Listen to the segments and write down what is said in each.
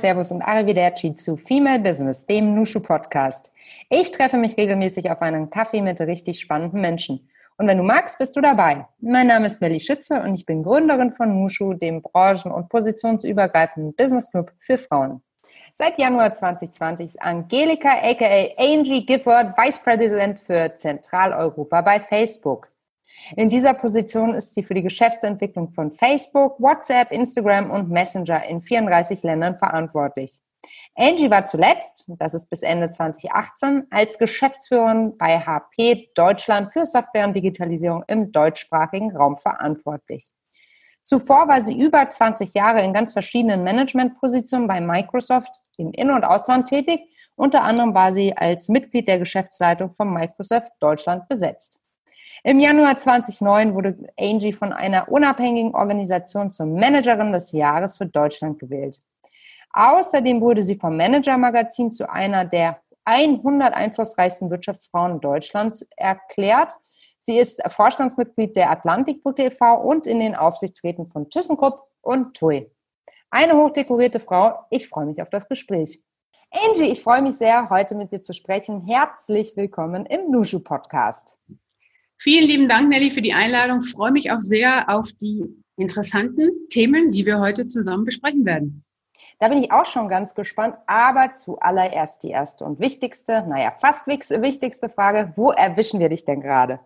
servus und arrivederci zu Female Business, dem Nushu Podcast. Ich treffe mich regelmäßig auf einen Kaffee mit richtig spannenden Menschen. Und wenn du magst, bist du dabei. Mein Name ist Melly Schütze und ich bin Gründerin von Nushu, dem branchen- und positionsübergreifenden Business Club für Frauen. Seit Januar 2020 ist Angelika aka Angie Gifford Vice President für Zentraleuropa bei Facebook. In dieser Position ist sie für die Geschäftsentwicklung von Facebook, WhatsApp, Instagram und Messenger in 34 Ländern verantwortlich. Angie war zuletzt, das ist bis Ende 2018, als Geschäftsführerin bei HP Deutschland für Software und Digitalisierung im deutschsprachigen Raum verantwortlich. Zuvor war sie über 20 Jahre in ganz verschiedenen Managementpositionen bei Microsoft im In- und Ausland tätig. Unter anderem war sie als Mitglied der Geschäftsleitung von Microsoft Deutschland besetzt. Im Januar 2009 wurde Angie von einer unabhängigen Organisation zur Managerin des Jahres für Deutschland gewählt. Außerdem wurde sie vom Manager Magazin zu einer der 100 einflussreichsten Wirtschaftsfrauen Deutschlands erklärt. Sie ist Vorstandsmitglied der Atlantikbrücke e.V. und in den Aufsichtsräten von ThyssenKrupp und TUI. Eine hochdekorierte Frau. Ich freue mich auf das Gespräch. Angie, ich freue mich sehr, heute mit dir zu sprechen. Herzlich willkommen im Nushu Podcast. Vielen lieben Dank, Nelly, für die Einladung. Ich freue mich auch sehr auf die interessanten Themen, die wir heute zusammen besprechen werden. Da bin ich auch schon ganz gespannt. Aber zuallererst die erste und wichtigste, naja, fast wichtigste Frage. Wo erwischen wir dich denn gerade?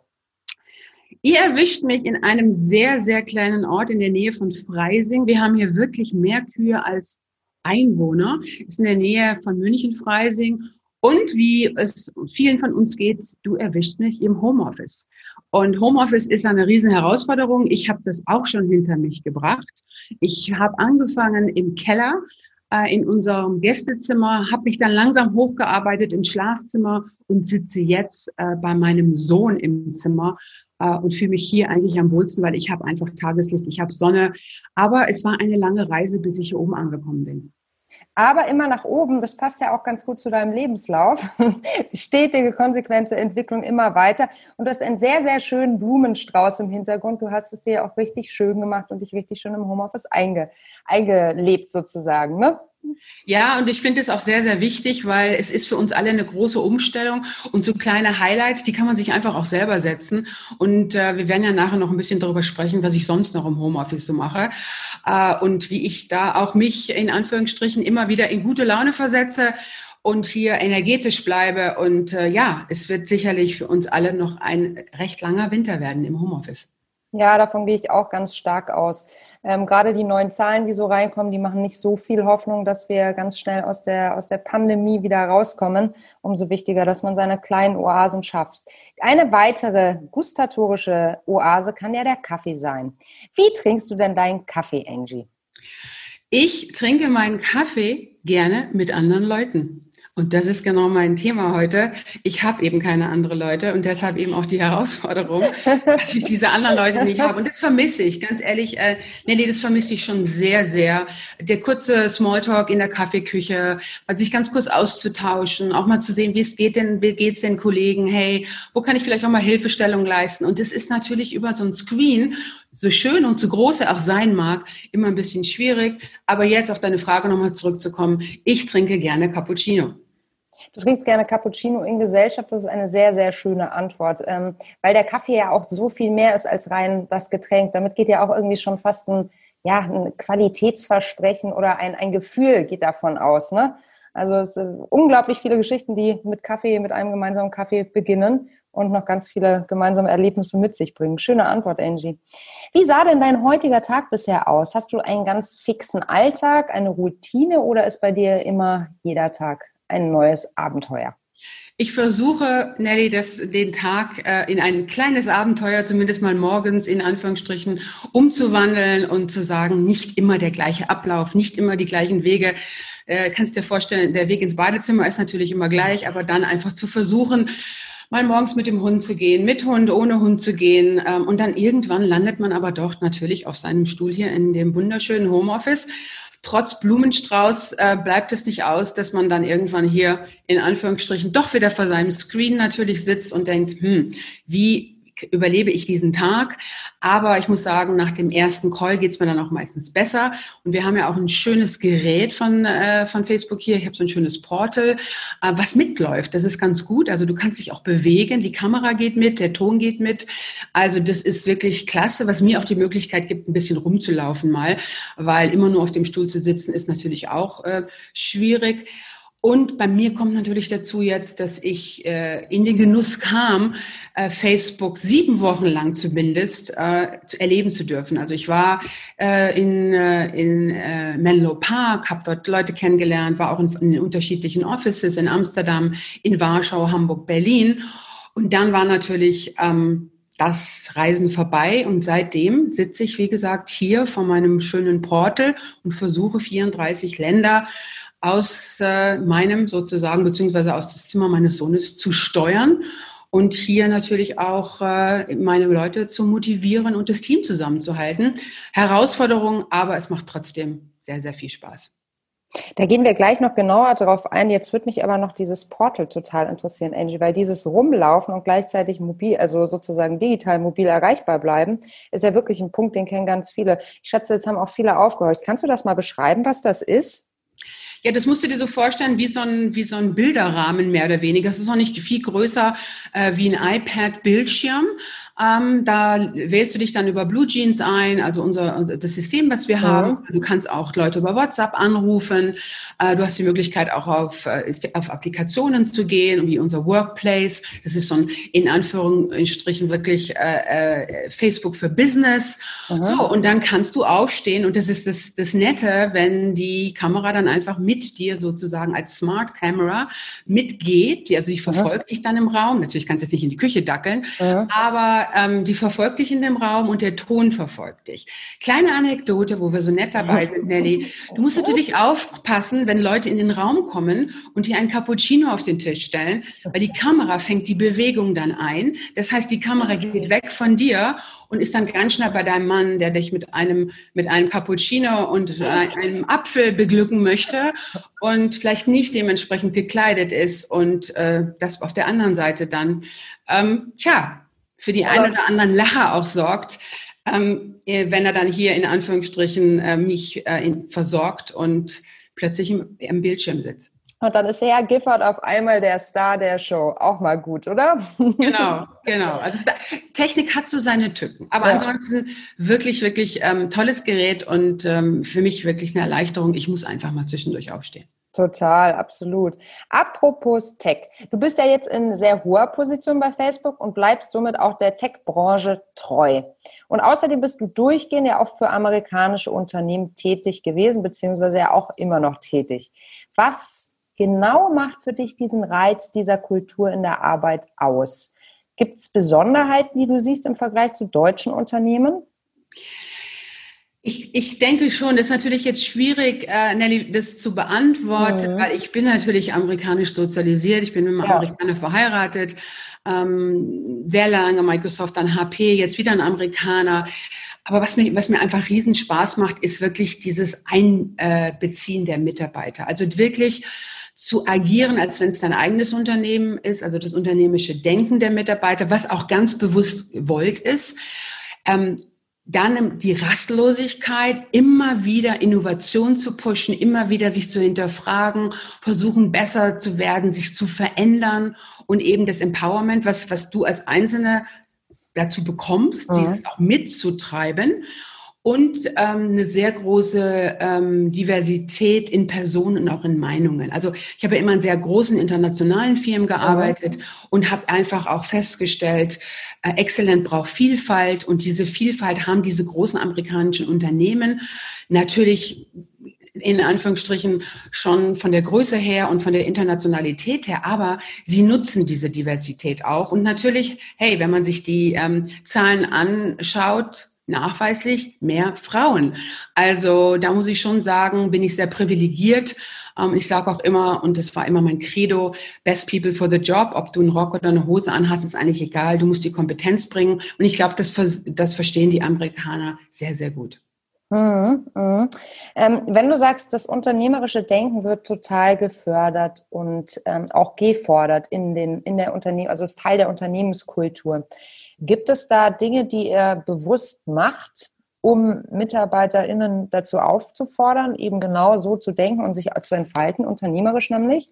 Ihr erwischt mich in einem sehr, sehr kleinen Ort in der Nähe von Freising. Wir haben hier wirklich mehr Kühe als Einwohner. Ist in der Nähe von München-Freising und wie es vielen von uns geht, du erwischt mich im Homeoffice. Und Homeoffice ist eine riesen Herausforderung. Ich habe das auch schon hinter mich gebracht. Ich habe angefangen im Keller äh, in unserem Gästezimmer, habe mich dann langsam hochgearbeitet im Schlafzimmer und sitze jetzt äh, bei meinem Sohn im Zimmer äh, und fühle mich hier eigentlich am wohlsten, weil ich habe einfach Tageslicht, ich habe Sonne. Aber es war eine lange Reise, bis ich hier oben angekommen bin aber immer nach oben. Das passt ja auch ganz gut zu deinem Lebenslauf. Stetige, konsequente Entwicklung immer weiter. Und du hast einen sehr, sehr schönen Blumenstrauß im Hintergrund. Du hast es dir auch richtig schön gemacht und dich richtig schön im Homeoffice einge, eingelebt sozusagen. Ne? Ja, und ich finde es auch sehr, sehr wichtig, weil es ist für uns alle eine große Umstellung und so kleine Highlights, die kann man sich einfach auch selber setzen. Und äh, wir werden ja nachher noch ein bisschen darüber sprechen, was ich sonst noch im Homeoffice so mache äh, und wie ich da auch mich in Anführungsstrichen immer wieder in gute Laune versetze und hier energetisch bleibe. Und äh, ja, es wird sicherlich für uns alle noch ein recht langer Winter werden im Homeoffice. Ja, davon gehe ich auch ganz stark aus. Ähm, gerade die neuen Zahlen, die so reinkommen, die machen nicht so viel Hoffnung, dass wir ganz schnell aus der, aus der Pandemie wieder rauskommen. Umso wichtiger, dass man seine kleinen Oasen schafft. Eine weitere gustatorische Oase kann ja der Kaffee sein. Wie trinkst du denn deinen Kaffee, Angie? Ich trinke meinen Kaffee gerne mit anderen Leuten. Und das ist genau mein Thema heute. Ich habe eben keine anderen Leute und deshalb eben auch die Herausforderung, dass ich diese anderen Leute nicht habe. Und das vermisse ich, ganz ehrlich. Äh, Nelly, das vermisse ich schon sehr, sehr. Der kurze Smalltalk in der Kaffeeküche, mal sich ganz kurz auszutauschen, auch mal zu sehen, wie es geht denn, wie geht's den Kollegen? Hey, wo kann ich vielleicht auch mal Hilfestellung leisten? Und das ist natürlich über so ein Screen so schön und so groß er auch sein mag, immer ein bisschen schwierig. Aber jetzt auf deine Frage nochmal zurückzukommen. Ich trinke gerne Cappuccino. Du trinkst gerne Cappuccino in Gesellschaft. Das ist eine sehr, sehr schöne Antwort, ähm, weil der Kaffee ja auch so viel mehr ist als rein das Getränk. Damit geht ja auch irgendwie schon fast ein, ja, ein Qualitätsversprechen oder ein, ein Gefühl geht davon aus. Ne? Also es sind unglaublich viele Geschichten, die mit Kaffee, mit einem gemeinsamen Kaffee beginnen und noch ganz viele gemeinsame Erlebnisse mit sich bringen. Schöne Antwort, Angie. Wie sah denn dein heutiger Tag bisher aus? Hast du einen ganz fixen Alltag, eine Routine oder ist bei dir immer jeder Tag ein neues Abenteuer? Ich versuche, Nelly, das, den Tag äh, in ein kleines Abenteuer, zumindest mal morgens in Anführungsstrichen, umzuwandeln und zu sagen, nicht immer der gleiche Ablauf, nicht immer die gleichen Wege. Äh, kannst dir vorstellen, der Weg ins Badezimmer ist natürlich immer gleich, aber dann einfach zu versuchen, mal morgens mit dem Hund zu gehen, mit Hund, ohne Hund zu gehen. Ähm, und dann irgendwann landet man aber doch natürlich auf seinem Stuhl hier in dem wunderschönen Homeoffice trotz Blumenstrauß äh, bleibt es nicht aus, dass man dann irgendwann hier in Anführungsstrichen doch wieder vor seinem Screen natürlich sitzt und denkt, hm, wie überlebe ich diesen Tag. Aber ich muss sagen, nach dem ersten Call geht's mir dann auch meistens besser. Und wir haben ja auch ein schönes Gerät von, äh, von Facebook hier. Ich habe so ein schönes Portal, äh, was mitläuft. Das ist ganz gut. Also du kannst dich auch bewegen. Die Kamera geht mit, der Ton geht mit. Also das ist wirklich klasse, was mir auch die Möglichkeit gibt, ein bisschen rumzulaufen mal, weil immer nur auf dem Stuhl zu sitzen ist natürlich auch äh, schwierig. Und bei mir kommt natürlich dazu jetzt, dass ich äh, in den Genuss kam, äh, Facebook sieben Wochen lang zumindest äh, zu erleben zu dürfen. Also ich war äh, in, äh, in äh, Menlo Park, habe dort Leute kennengelernt, war auch in, in unterschiedlichen Offices in Amsterdam, in Warschau, Hamburg, Berlin. Und dann war natürlich ähm, das Reisen vorbei und seitdem sitze ich, wie gesagt, hier vor meinem schönen Portal und versuche 34 Länder aus äh, meinem sozusagen, beziehungsweise aus das Zimmer meines Sohnes zu steuern und hier natürlich auch äh, meine Leute zu motivieren und das Team zusammenzuhalten. Herausforderung, aber es macht trotzdem sehr, sehr viel Spaß. Da gehen wir gleich noch genauer darauf ein. Jetzt würde mich aber noch dieses Portal total interessieren, Angie, weil dieses Rumlaufen und gleichzeitig mobil, also sozusagen digital mobil erreichbar bleiben, ist ja wirklich ein Punkt, den kennen ganz viele. Ich schätze, jetzt haben auch viele aufgehorcht. Kannst du das mal beschreiben, was das ist? Ja, das musst du dir so vorstellen wie so ein, wie so ein Bilderrahmen mehr oder weniger. Das ist auch nicht viel größer äh, wie ein iPad-Bildschirm. Ähm, da wählst du dich dann über Blue Jeans ein, also unser das System, was wir mhm. haben. Du kannst auch Leute über WhatsApp anrufen. Äh, du hast die Möglichkeit auch auf, äh, auf Applikationen zu gehen, wie unser Workplace. Das ist so ein in Anführungsstrichen wirklich äh, äh, Facebook für Business. Mhm. So und dann kannst du aufstehen und das ist das, das Nette, wenn die Kamera dann einfach mit dir sozusagen als Smart Camera mitgeht. Also die verfolgt mhm. dich dann im Raum. Natürlich kannst du jetzt nicht in die Küche dackeln, aber ähm, die verfolgt dich in dem Raum und der Ton verfolgt dich. Kleine Anekdote, wo wir so nett dabei sind, Nelly. Du musst natürlich aufpassen, wenn Leute in den Raum kommen und dir ein Cappuccino auf den Tisch stellen, weil die Kamera fängt die Bewegung dann ein. Das heißt, die Kamera geht weg von dir und ist dann ganz schnell bei deinem Mann, der dich mit einem, mit einem Cappuccino und einem Apfel beglücken möchte und vielleicht nicht dementsprechend gekleidet ist und äh, das auf der anderen Seite dann, ähm, tja, für die einen oder anderen Lacher auch sorgt, ähm, äh, wenn er dann hier in Anführungsstrichen äh, mich äh, in, versorgt und plötzlich im, im Bildschirm sitzt. Und dann ist Herr Gifford auf einmal der Star der Show. Auch mal gut, oder? Genau, genau. Also Technik hat so seine Tücken. Aber ja. ansonsten wirklich, wirklich ähm, tolles Gerät und ähm, für mich wirklich eine Erleichterung. Ich muss einfach mal zwischendurch aufstehen. Total, absolut. Apropos Tech. Du bist ja jetzt in sehr hoher Position bei Facebook und bleibst somit auch der Tech-Branche treu. Und außerdem bist du durchgehend ja auch für amerikanische Unternehmen tätig gewesen, beziehungsweise ja auch immer noch tätig. Was genau macht für dich diesen Reiz dieser Kultur in der Arbeit aus? Gibt es Besonderheiten, die du siehst im Vergleich zu deutschen Unternehmen? Ich, ich denke schon, das ist natürlich jetzt schwierig, äh, Nelly, das zu beantworten, mhm. weil ich bin natürlich amerikanisch sozialisiert, ich bin mit einem ja. Amerikaner verheiratet, ähm, sehr lange Microsoft, dann HP, jetzt wieder ein Amerikaner. Aber was mir, was mir einfach riesen Spaß macht, ist wirklich dieses Einbeziehen der Mitarbeiter. Also wirklich zu agieren, als wenn es dein eigenes Unternehmen ist, also das unternehmische Denken der Mitarbeiter, was auch ganz bewusst gewollt ist. Ähm, dann die Rastlosigkeit, immer wieder Innovation zu pushen, immer wieder sich zu hinterfragen, versuchen besser zu werden, sich zu verändern und eben das Empowerment, was, was du als Einzelne dazu bekommst, mhm. dieses auch mitzutreiben und ähm, eine sehr große ähm, Diversität in Personen und auch in Meinungen. Also ich habe ja immer in sehr großen internationalen Firmen gearbeitet mhm. und habe einfach auch festgestellt, äh, Excellent braucht Vielfalt und diese Vielfalt haben diese großen amerikanischen Unternehmen natürlich in Anführungsstrichen schon von der Größe her und von der Internationalität her, aber sie nutzen diese Diversität auch. Und natürlich, hey, wenn man sich die ähm, Zahlen anschaut, nachweislich mehr Frauen. Also da muss ich schon sagen, bin ich sehr privilegiert. Ähm, ich sage auch immer, und das war immer mein Credo, best people for the job, ob du einen Rock oder eine Hose anhast, ist eigentlich egal. Du musst die Kompetenz bringen. Und ich glaube, das, das verstehen die Amerikaner sehr, sehr gut. Mhm, mh. ähm, wenn du sagst, das unternehmerische Denken wird total gefördert und ähm, auch gefordert in, den, in der Unternehmen, also ist Teil der Unternehmenskultur. Gibt es da Dinge, die ihr bewusst macht, um MitarbeiterInnen dazu aufzufordern, eben genau so zu denken und sich zu entfalten, unternehmerisch nämlich?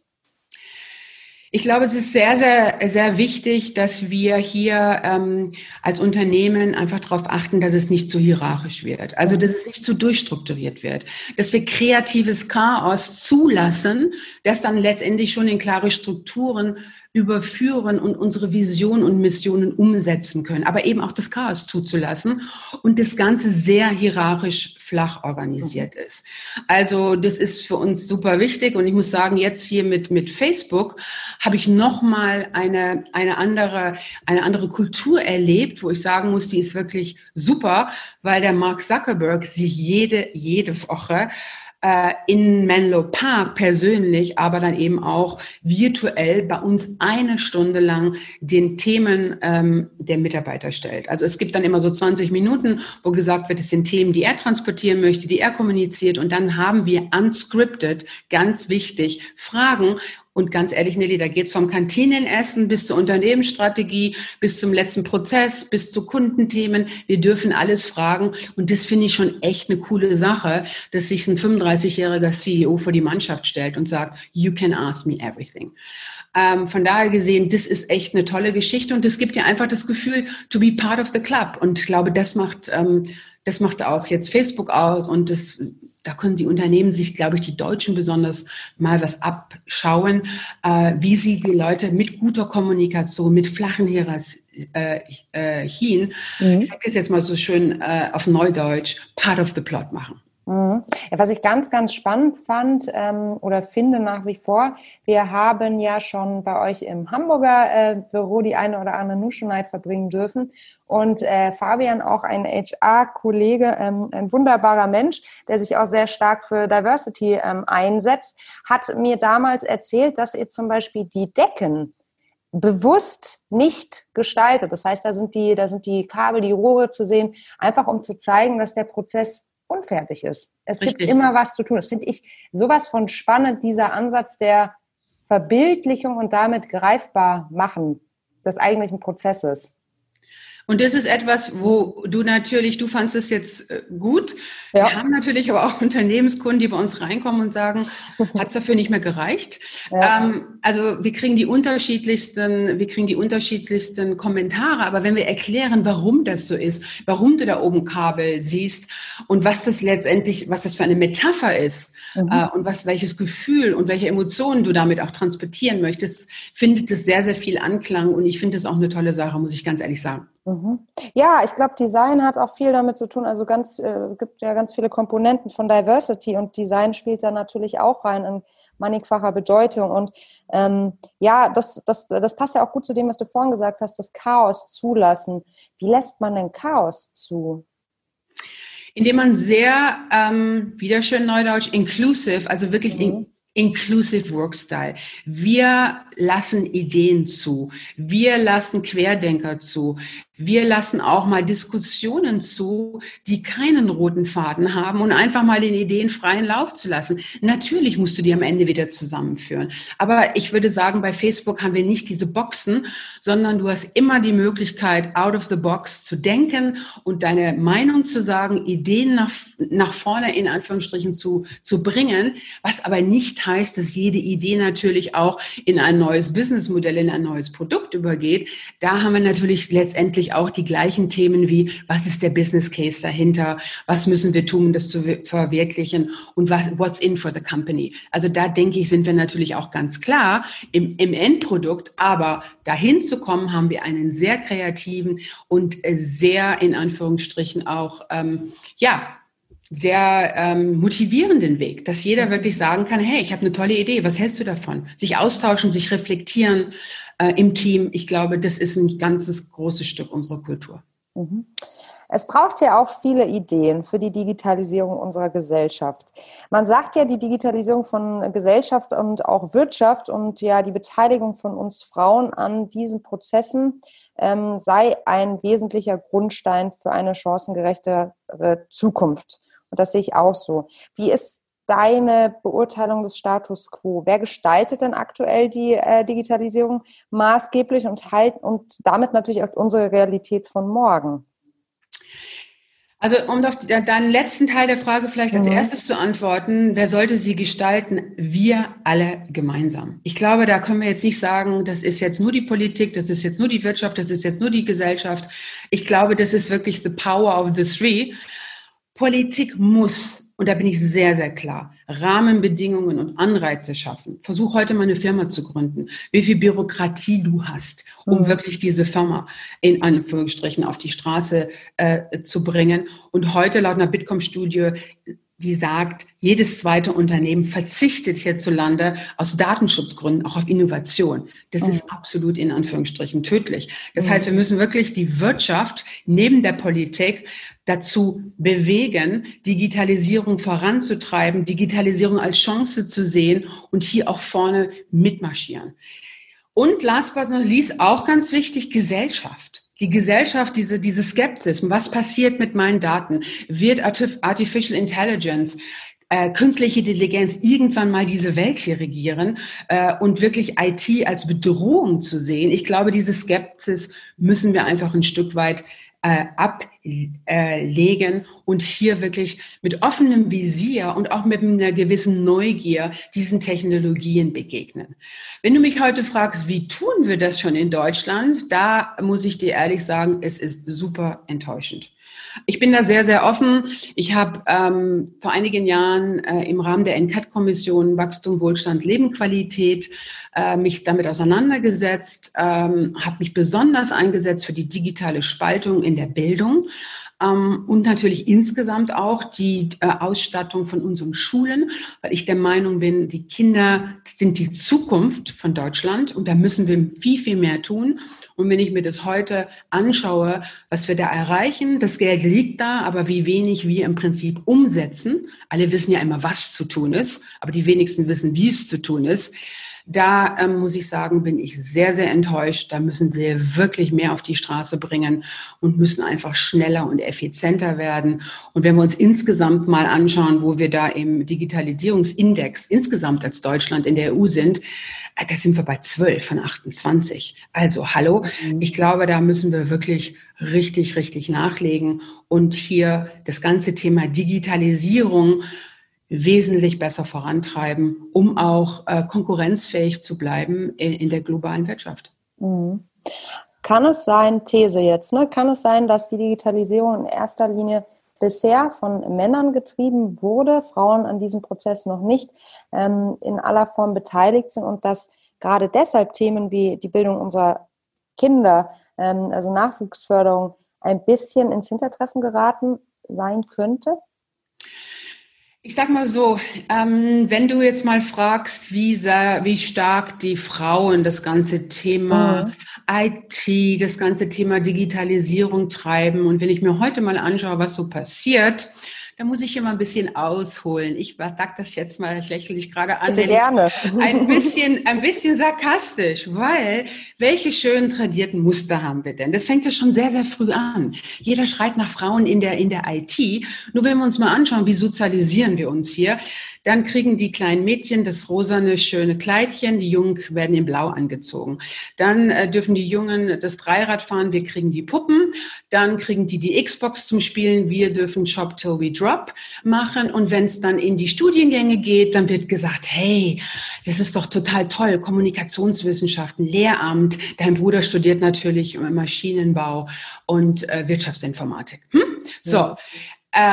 Ich glaube, es ist sehr, sehr, sehr wichtig, dass wir hier ähm, als Unternehmen einfach darauf achten, dass es nicht zu hierarchisch wird. Also, dass es nicht zu durchstrukturiert wird. Dass wir kreatives Chaos zulassen, das dann letztendlich schon in klare Strukturen überführen und unsere Vision und Missionen umsetzen können, aber eben auch das Chaos zuzulassen und das Ganze sehr hierarchisch flach organisiert ist. Also das ist für uns super wichtig und ich muss sagen, jetzt hier mit, mit Facebook habe ich nochmal eine, eine, andere, eine andere Kultur erlebt, wo ich sagen muss, die ist wirklich super, weil der Mark Zuckerberg sich jede, jede Woche äh, in Menlo Park persönlich, aber dann eben auch virtuell bei uns eine Stunde lang den Themen ähm, der Mitarbeiter stellt. Also es gibt dann immer so 20 Minuten, wo gesagt wird, es sind Themen, die er transportieren möchte, die er kommuniziert und dann haben wir unscripted, ganz wichtig, Fragen und ganz ehrlich, Nelly, da geht's vom Kantinenessen bis zur Unternehmensstrategie, bis zum letzten Prozess, bis zu Kundenthemen. Wir dürfen alles fragen. Und das finde ich schon echt eine coole Sache, dass sich ein 35-jähriger CEO vor die Mannschaft stellt und sagt, you can ask me everything. Ähm, von daher gesehen, das ist echt eine tolle Geschichte und das gibt dir einfach das Gefühl, to be part of the club. Und ich glaube, das macht, ähm, das macht auch jetzt Facebook aus und das, da können die Unternehmen sich, glaube ich, die Deutschen besonders mal was abschauen, äh, wie sie die Leute mit guter Kommunikation, mit flachen Hierarchien, äh, äh, mhm. ich sage das jetzt mal so schön äh, auf Neudeutsch, part of the plot machen. Mhm. Ja, was ich ganz, ganz spannend fand ähm, oder finde nach wie vor, wir haben ja schon bei euch im Hamburger äh, Büro die eine oder andere Nushu Night verbringen dürfen. Und äh, Fabian, auch ein HR-Kollege, ähm, ein wunderbarer Mensch, der sich auch sehr stark für Diversity ähm, einsetzt, hat mir damals erzählt, dass ihr zum Beispiel die Decken bewusst nicht gestaltet. Das heißt, da sind die, da sind die Kabel, die Rohre zu sehen, einfach um zu zeigen, dass der Prozess unfertig ist. Es Richtig. gibt immer was zu tun. Das finde ich sowas von spannend, dieser Ansatz der Verbildlichung und damit greifbar machen des eigentlichen Prozesses. Und das ist etwas, wo du natürlich, du fandest es jetzt äh, gut. Ja. Wir haben natürlich aber auch Unternehmenskunden, die bei uns reinkommen und sagen, hat es dafür nicht mehr gereicht? Ja. Ähm, also wir kriegen die unterschiedlichsten, wir kriegen die unterschiedlichsten Kommentare, aber wenn wir erklären, warum das so ist, warum du da oben Kabel siehst und was das letztendlich, was das für eine Metapher ist, mhm. äh, und was, welches Gefühl und welche Emotionen du damit auch transportieren möchtest, findet es sehr, sehr viel Anklang und ich finde es auch eine tolle Sache, muss ich ganz ehrlich sagen. Mhm. Ja, ich glaube, Design hat auch viel damit zu tun. Also ganz, äh, es gibt ja ganz viele Komponenten von Diversity und Design spielt da natürlich auch rein in mannigfacher Bedeutung. Und ähm, ja, das, das, das passt ja auch gut zu dem, was du vorhin gesagt hast, das Chaos zulassen. Wie lässt man denn Chaos zu? Indem man sehr, ähm, wieder schön neudeutsch, inclusive, also wirklich mhm. in, inclusive Workstyle. Wir lassen Ideen zu. Wir lassen Querdenker zu. Wir lassen auch mal Diskussionen zu, die keinen roten Faden haben und einfach mal den Ideen freien Lauf zu lassen. Natürlich musst du die am Ende wieder zusammenführen. Aber ich würde sagen, bei Facebook haben wir nicht diese Boxen, sondern du hast immer die Möglichkeit, out of the box zu denken und deine Meinung zu sagen, Ideen nach, nach vorne in Anführungsstrichen zu, zu bringen, was aber nicht heißt, dass jede Idee natürlich auch in ein neues Businessmodell, in ein neues Produkt übergeht. Da haben wir natürlich letztendlich auch die gleichen Themen wie, was ist der Business Case dahinter? Was müssen wir tun, um das zu verwirklichen? Und was, what's in for the company? Also da denke ich, sind wir natürlich auch ganz klar im, im Endprodukt. Aber dahin zu kommen, haben wir einen sehr kreativen und sehr in Anführungsstrichen auch, ähm, ja, sehr ähm, motivierenden Weg, dass jeder wirklich sagen kann, hey, ich habe eine tolle Idee, was hältst du davon? Sich austauschen, sich reflektieren äh, im Team. Ich glaube, das ist ein ganzes großes Stück unserer Kultur. Mhm. Es braucht ja auch viele Ideen für die Digitalisierung unserer Gesellschaft. Man sagt ja, die Digitalisierung von Gesellschaft und auch Wirtschaft und ja die Beteiligung von uns Frauen an diesen Prozessen ähm, sei ein wesentlicher Grundstein für eine chancengerechtere Zukunft. Und das sehe ich auch so. Wie ist deine Beurteilung des Status quo? Wer gestaltet denn aktuell die äh, Digitalisierung maßgeblich und, halt, und damit natürlich auch unsere Realität von morgen? Also um auf deinen letzten Teil der Frage vielleicht als mhm. erstes zu antworten, wer sollte sie gestalten? Wir alle gemeinsam. Ich glaube, da können wir jetzt nicht sagen, das ist jetzt nur die Politik, das ist jetzt nur die Wirtschaft, das ist jetzt nur die Gesellschaft. Ich glaube, das ist wirklich the power of the three. Politik muss und da bin ich sehr, sehr klar, Rahmenbedingungen und Anreize schaffen. Versuch heute mal eine Firma zu gründen. Wie viel Bürokratie du hast, um mhm. wirklich diese Firma in Anführungsstrichen auf die Straße äh, zu bringen. Und heute laut einer Bitkom-Studie die sagt, jedes zweite Unternehmen verzichtet hierzulande aus Datenschutzgründen auch auf Innovation. Das mhm. ist absolut in Anführungsstrichen tödlich. Das mhm. heißt, wir müssen wirklich die Wirtschaft neben der Politik dazu bewegen, Digitalisierung voranzutreiben, Digitalisierung als Chance zu sehen und hier auch vorne mitmarschieren. Und last but not least auch ganz wichtig, Gesellschaft die Gesellschaft, diese, diese Skepsis, was passiert mit meinen Daten? Wird Artificial Intelligence äh, künstliche Intelligenz irgendwann mal diese Welt hier regieren äh, und wirklich IT als Bedrohung zu sehen. Ich glaube, diese Skepsis müssen wir einfach ein Stück weit äh, ablegen und hier wirklich mit offenem Visier und auch mit einer gewissen Neugier diesen Technologien begegnen. Wenn du mich heute fragst, wie tun wir das schon in Deutschland, da muss ich dir ehrlich sagen, es ist super enttäuschend. Ich bin da sehr, sehr offen. Ich habe ähm, vor einigen Jahren äh, im Rahmen der NCAT-Kommission Wachstum, Wohlstand, Lebenqualität äh, mich damit auseinandergesetzt, ähm, habe mich besonders eingesetzt für die digitale Spaltung in der Bildung ähm, und natürlich insgesamt auch die äh, Ausstattung von unseren Schulen, weil ich der Meinung bin, die Kinder sind die Zukunft von Deutschland und da müssen wir viel, viel mehr tun. Und wenn ich mir das heute anschaue, was wir da erreichen, das Geld liegt da, aber wie wenig wir im Prinzip umsetzen. Alle wissen ja immer, was zu tun ist, aber die wenigsten wissen, wie es zu tun ist. Da ähm, muss ich sagen, bin ich sehr, sehr enttäuscht. Da müssen wir wirklich mehr auf die Straße bringen und müssen einfach schneller und effizienter werden. Und wenn wir uns insgesamt mal anschauen, wo wir da im Digitalisierungsindex insgesamt als Deutschland in der EU sind, äh, da sind wir bei 12 von 28. Also hallo, mhm. ich glaube, da müssen wir wirklich richtig, richtig nachlegen und hier das ganze Thema Digitalisierung wesentlich besser vorantreiben, um auch äh, konkurrenzfähig zu bleiben in, in der globalen Wirtschaft. Mhm. Kann es sein, These jetzt, ne? kann es sein, dass die Digitalisierung in erster Linie bisher von Männern getrieben wurde, Frauen an diesem Prozess noch nicht ähm, in aller Form beteiligt sind und dass gerade deshalb Themen wie die Bildung unserer Kinder, ähm, also Nachwuchsförderung, ein bisschen ins Hintertreffen geraten sein könnte? Ich sag mal so, ähm, wenn du jetzt mal fragst, wie, sehr, wie stark die Frauen das ganze Thema mhm. IT, das ganze Thema Digitalisierung treiben und wenn ich mir heute mal anschaue, was so passiert, da muss ich immer ein bisschen ausholen. Ich sage das jetzt mal, ich lächle dich gerade an. Bitte gerne. Ein bisschen, ein bisschen sarkastisch, weil welche schönen tradierten Muster haben wir denn? Das fängt ja schon sehr, sehr früh an. Jeder schreit nach Frauen in der, in der IT. Nur wenn wir uns mal anschauen, wie sozialisieren wir uns hier, dann kriegen die kleinen Mädchen das rosane, schöne Kleidchen, die Jungen werden in Blau angezogen. Dann äh, dürfen die Jungen das Dreirad fahren, wir kriegen die Puppen. Dann kriegen die die Xbox zum Spielen, wir dürfen Shop Till We Drop machen. Und wenn es dann in die Studiengänge geht, dann wird gesagt, hey, das ist doch total toll, Kommunikationswissenschaften, Lehramt. Dein Bruder studiert natürlich Maschinenbau und äh, Wirtschaftsinformatik. Hm? So,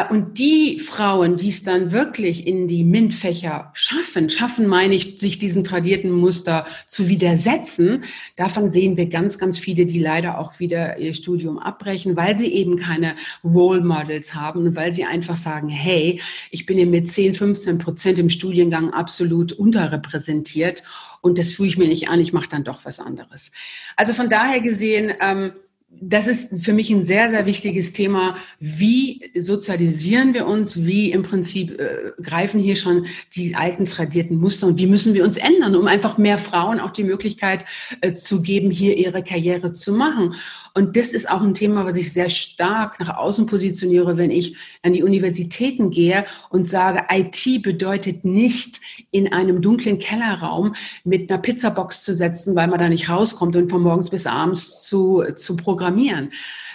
und die Frauen, die es dann wirklich in die MINT-Fächer schaffen, schaffen, meine ich, sich diesen tradierten Muster zu widersetzen, davon sehen wir ganz, ganz viele, die leider auch wieder ihr Studium abbrechen, weil sie eben keine Role Models haben weil sie einfach sagen, hey, ich bin hier mit 10, 15 Prozent im Studiengang absolut unterrepräsentiert und das fühle ich mir nicht an, ich mache dann doch was anderes. Also von daher gesehen, ähm, das ist für mich ein sehr, sehr wichtiges Thema. Wie sozialisieren wir uns? Wie im Prinzip äh, greifen hier schon die alten tradierten Muster und wie müssen wir uns ändern, um einfach mehr Frauen auch die Möglichkeit äh, zu geben, hier ihre Karriere zu machen? Und das ist auch ein Thema, was ich sehr stark nach außen positioniere, wenn ich an die Universitäten gehe und sage, IT bedeutet nicht in einem dunklen Kellerraum mit einer Pizzabox zu setzen, weil man da nicht rauskommt und von morgens bis abends zu, zu programmieren.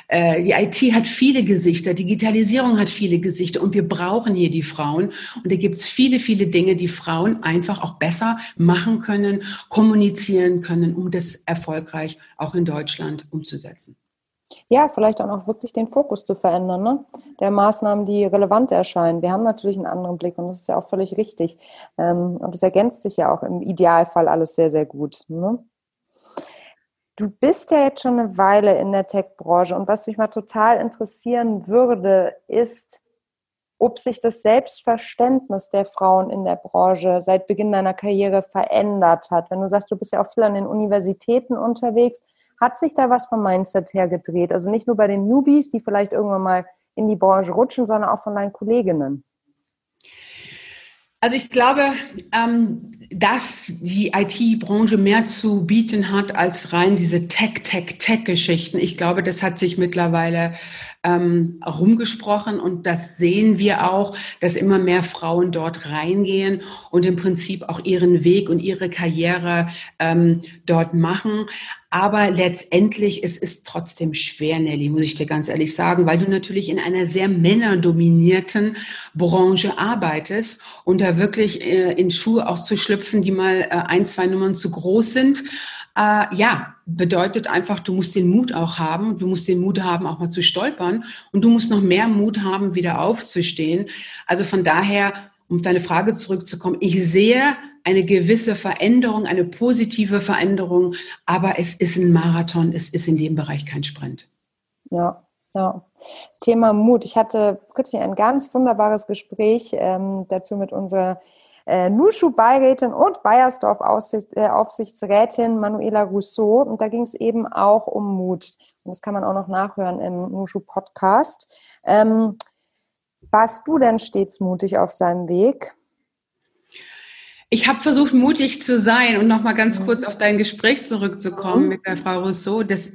Äh, die IT hat viele Gesichter, Digitalisierung hat viele Gesichter und wir brauchen hier die Frauen. Und da gibt es viele, viele Dinge, die Frauen einfach auch besser machen können, kommunizieren können, um das erfolgreich auch in Deutschland umzusetzen. Ja, vielleicht auch noch wirklich den Fokus zu verändern, ne? der Maßnahmen, die relevant erscheinen. Wir haben natürlich einen anderen Blick und das ist ja auch völlig richtig. Ähm, und das ergänzt sich ja auch im Idealfall alles sehr, sehr gut. Ne? Du bist ja jetzt schon eine Weile in der Tech-Branche und was mich mal total interessieren würde, ist, ob sich das Selbstverständnis der Frauen in der Branche seit Beginn deiner Karriere verändert hat. Wenn du sagst, du bist ja auch viel an den Universitäten unterwegs, hat sich da was vom Mindset her gedreht? Also nicht nur bei den Newbies, die vielleicht irgendwann mal in die Branche rutschen, sondern auch von deinen Kolleginnen. Also ich glaube, ähm, dass die IT-Branche mehr zu bieten hat als rein diese Tech, Tech, Tech-Geschichten. Ich glaube, das hat sich mittlerweile ähm, rumgesprochen und das sehen wir auch, dass immer mehr Frauen dort reingehen und im Prinzip auch ihren Weg und ihre Karriere ähm, dort machen. Aber letztendlich, es ist trotzdem schwer, Nelly, muss ich dir ganz ehrlich sagen, weil du natürlich in einer sehr männerdominierten Branche arbeitest und da wirklich äh, in Schuhe auch zu schlüpfen, die mal äh, ein, zwei Nummern zu groß sind. Äh, ja, bedeutet einfach, du musst den Mut auch haben. Du musst den Mut haben, auch mal zu stolpern. Und du musst noch mehr Mut haben, wieder aufzustehen. Also von daher, um deine Frage zurückzukommen, ich sehe eine gewisse Veränderung, eine positive Veränderung, aber es ist ein Marathon, es ist in dem Bereich kein Sprint. Ja, ja. Thema Mut. Ich hatte kürzlich ein ganz wunderbares Gespräch ähm, dazu mit unserer äh, Nushu-Beirätin und Bayersdorf-Aufsichtsrätin äh, Manuela Rousseau. Und da ging es eben auch um Mut. Und das kann man auch noch nachhören im Nushu-Podcast. Ähm, warst du denn stets mutig auf seinem Weg? Ich habe versucht, mutig zu sein und nochmal ganz mhm. kurz auf dein Gespräch zurückzukommen mhm. mit der Frau Rousseau. Das,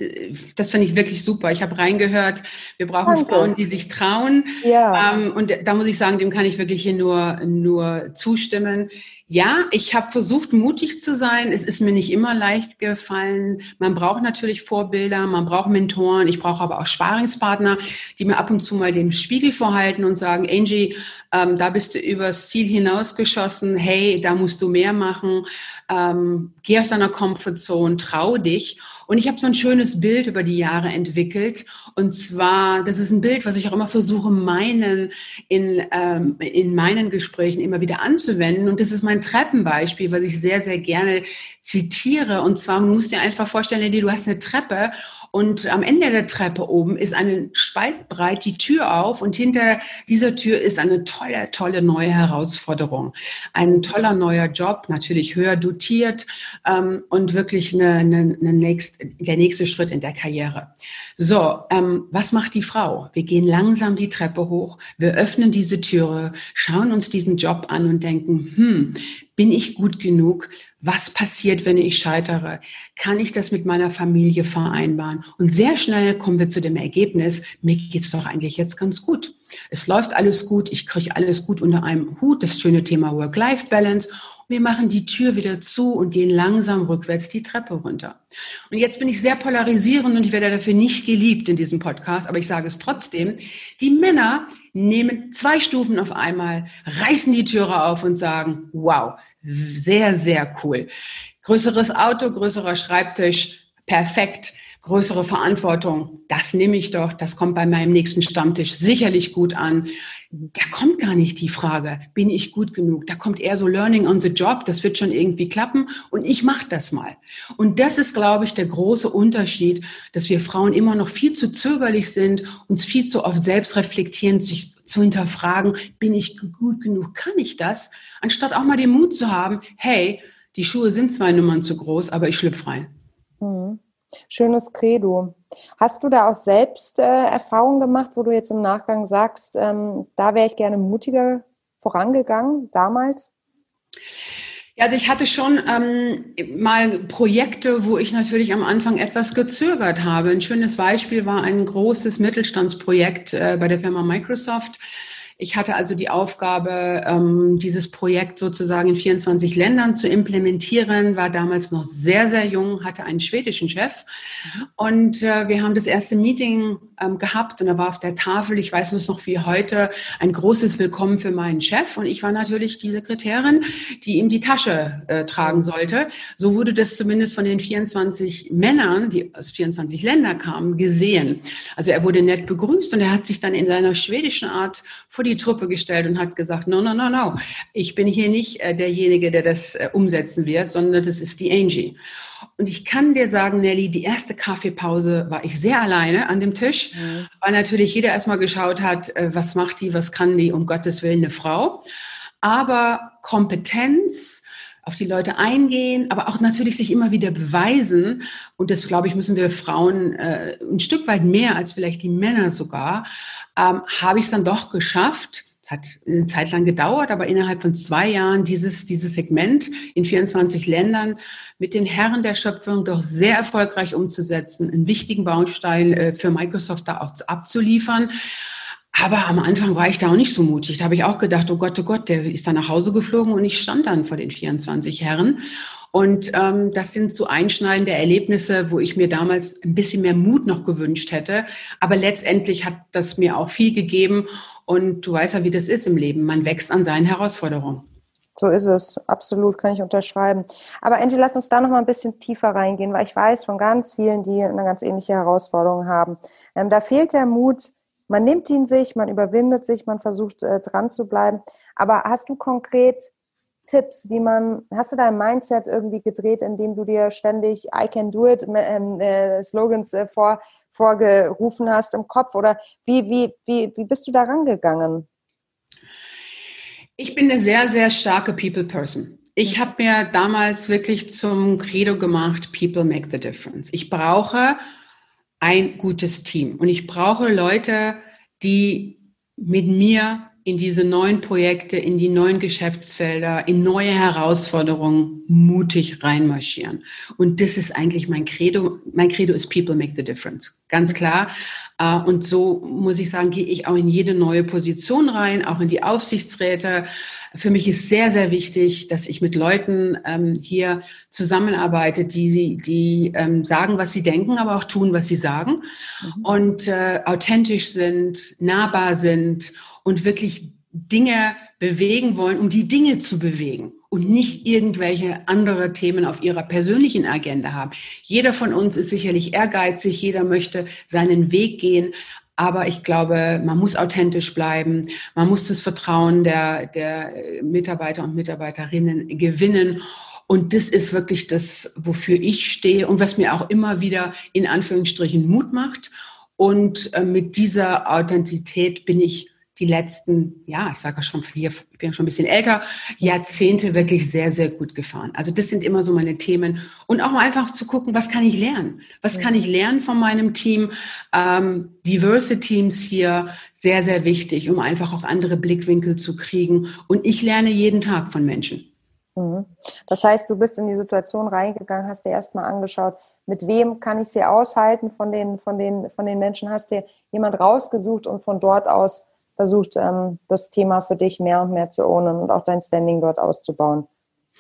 das finde ich wirklich super. Ich habe reingehört, wir brauchen Danke. Frauen, die sich trauen. Ja. Ähm, und da muss ich sagen, dem kann ich wirklich hier nur, nur zustimmen. Ja, ich habe versucht, mutig zu sein. Es ist mir nicht immer leicht gefallen. Man braucht natürlich Vorbilder, man braucht Mentoren. Ich brauche aber auch Sparingspartner, die mir ab und zu mal den Spiegel vorhalten und sagen, Angie, ähm, da bist du übers Ziel hinausgeschossen. Hey, da musst du mehr machen. Ähm, geh aus deiner Comfortzone, trau dich. Und ich habe so ein schönes Bild über die Jahre entwickelt. Und zwar, das ist ein Bild, was ich auch immer versuche, meinen, in, ähm, in meinen Gesprächen immer wieder anzuwenden. Und das ist mein Treppenbeispiel, was ich sehr, sehr gerne zitiere. Und zwar, du musst dir einfach vorstellen, du hast eine Treppe und am Ende der Treppe oben ist eine Spaltbreit die Tür auf und hinter dieser Tür ist eine tolle, tolle neue Herausforderung. Ein toller neuer Job, natürlich höher dotiert ähm, und wirklich eine, eine, eine nächst, der nächste Schritt in der Karriere. So, ähm, was macht die Frau? Wir gehen langsam die Treppe hoch, wir öffnen diese Türe, schauen uns diesen Job an und denken, hm, bin ich gut genug? Was passiert, wenn ich scheitere? Kann ich das mit meiner Familie vereinbaren? Und sehr schnell kommen wir zu dem Ergebnis, mir geht's doch eigentlich jetzt ganz gut. Es läuft alles gut, ich kriege alles gut unter einem Hut, das schöne Thema Work-Life-Balance. Wir machen die Tür wieder zu und gehen langsam rückwärts die Treppe runter. Und jetzt bin ich sehr polarisierend und ich werde dafür nicht geliebt in diesem Podcast, aber ich sage es trotzdem. Die Männer nehmen zwei Stufen auf einmal, reißen die Türe auf und sagen, wow, sehr, sehr cool. Größeres Auto, größerer Schreibtisch, perfekt. Größere Verantwortung, das nehme ich doch, das kommt bei meinem nächsten Stammtisch sicherlich gut an. Da kommt gar nicht die Frage, bin ich gut genug? Da kommt eher so Learning on the Job, das wird schon irgendwie klappen und ich mache das mal. Und das ist, glaube ich, der große Unterschied, dass wir Frauen immer noch viel zu zögerlich sind, uns viel zu oft selbst reflektieren, sich zu hinterfragen, bin ich gut genug, kann ich das? Anstatt auch mal den Mut zu haben, hey, die Schuhe sind zwei Nummern zu groß, aber ich schlüpfe rein. Mhm. Schönes Credo. Hast du da auch selbst äh, Erfahrungen gemacht, wo du jetzt im Nachgang sagst, ähm, da wäre ich gerne mutiger vorangegangen damals? Ja, also ich hatte schon ähm, mal Projekte, wo ich natürlich am Anfang etwas gezögert habe. Ein schönes Beispiel war ein großes Mittelstandsprojekt äh, bei der Firma Microsoft. Ich hatte also die Aufgabe, ähm, dieses Projekt sozusagen in 24 Ländern zu implementieren, war damals noch sehr, sehr jung, hatte einen schwedischen Chef. Und äh, wir haben das erste Meeting ähm, gehabt und da war auf der Tafel, ich weiß es noch wie heute, ein großes Willkommen für meinen Chef. Und ich war natürlich die Sekretärin, die ihm die Tasche äh, tragen sollte. So wurde das zumindest von den 24 Männern, die aus 24 Ländern kamen, gesehen. Also er wurde nett begrüßt und er hat sich dann in seiner schwedischen Art vor die die Truppe gestellt und hat gesagt, no, no, no, no, ich bin hier nicht äh, derjenige, der das äh, umsetzen wird, sondern das ist die Angie. Und ich kann dir sagen, Nelly, die erste Kaffeepause war ich sehr alleine an dem Tisch, mhm. weil natürlich jeder erstmal geschaut hat, äh, was macht die, was kann die, um Gottes Willen eine Frau. Aber Kompetenz, auf die Leute eingehen, aber auch natürlich sich immer wieder beweisen. Und das, glaube ich, müssen wir Frauen äh, ein Stück weit mehr als vielleicht die Männer sogar, ähm, habe ich es dann doch geschafft. Es hat eine Zeit lang gedauert, aber innerhalb von zwei Jahren dieses, dieses Segment in 24 Ländern mit den Herren der Schöpfung doch sehr erfolgreich umzusetzen, einen wichtigen Baustein äh, für Microsoft da auch abzuliefern. Aber am Anfang war ich da auch nicht so mutig. Da habe ich auch gedacht, oh Gott, oh Gott, der ist da nach Hause geflogen und ich stand dann vor den 24 Herren. Und ähm, das sind so einschneidende Erlebnisse, wo ich mir damals ein bisschen mehr Mut noch gewünscht hätte. Aber letztendlich hat das mir auch viel gegeben. Und du weißt ja, wie das ist im Leben. Man wächst an seinen Herausforderungen. So ist es, absolut, kann ich unterschreiben. Aber Angie, lass uns da noch mal ein bisschen tiefer reingehen, weil ich weiß von ganz vielen, die eine ganz ähnliche Herausforderung haben. Ähm, da fehlt der Mut, man nimmt ihn sich, man überwindet sich, man versucht äh, dran zu bleiben. Aber hast du konkret Tipps, wie man, hast du dein Mindset irgendwie gedreht, indem du dir ständig I can do it ähm, äh, Slogans äh, vor, vorgerufen hast im Kopf? Oder wie, wie, wie, wie bist du da rangegangen? Ich bin eine sehr, sehr starke People-Person. Ich habe mir damals wirklich zum Credo gemacht, People make the difference. Ich brauche ein gutes Team. Und ich brauche Leute, die mit mir in diese neuen Projekte, in die neuen Geschäftsfelder, in neue Herausforderungen mutig reinmarschieren. Und das ist eigentlich mein Credo. Mein Credo ist People make the difference. Ganz klar. Äh, und so muss ich sagen, gehe ich auch in jede neue Position rein, auch in die Aufsichtsräte. Für mich ist sehr, sehr wichtig, dass ich mit Leuten ähm, hier zusammenarbeite, die, die ähm, sagen, was sie denken, aber auch tun, was sie sagen mhm. und äh, authentisch sind, nahbar sind und wirklich Dinge bewegen wollen, um die Dinge zu bewegen und nicht irgendwelche andere Themen auf ihrer persönlichen Agenda haben. Jeder von uns ist sicherlich ehrgeizig, jeder möchte seinen Weg gehen, aber ich glaube, man muss authentisch bleiben, man muss das Vertrauen der, der Mitarbeiter und Mitarbeiterinnen gewinnen. Und das ist wirklich das, wofür ich stehe und was mir auch immer wieder in Anführungsstrichen Mut macht. Und äh, mit dieser Authentität bin ich die letzten, ja, ich sage ja schon hier, ich bin ja schon ein bisschen älter, Jahrzehnte wirklich sehr, sehr gut gefahren. Also das sind immer so meine Themen. Und auch mal einfach zu gucken, was kann ich lernen? Was kann ich lernen von meinem Team? Ähm, diverse Teams hier, sehr, sehr wichtig, um einfach auch andere Blickwinkel zu kriegen. Und ich lerne jeden Tag von Menschen. Mhm. Das heißt, du bist in die Situation reingegangen, hast dir erstmal angeschaut, mit wem kann ich sie aushalten von den, von den, von den Menschen, hast dir jemand rausgesucht und von dort aus versucht, ähm, das Thema für dich mehr und mehr zu ownen und auch dein Standing dort auszubauen.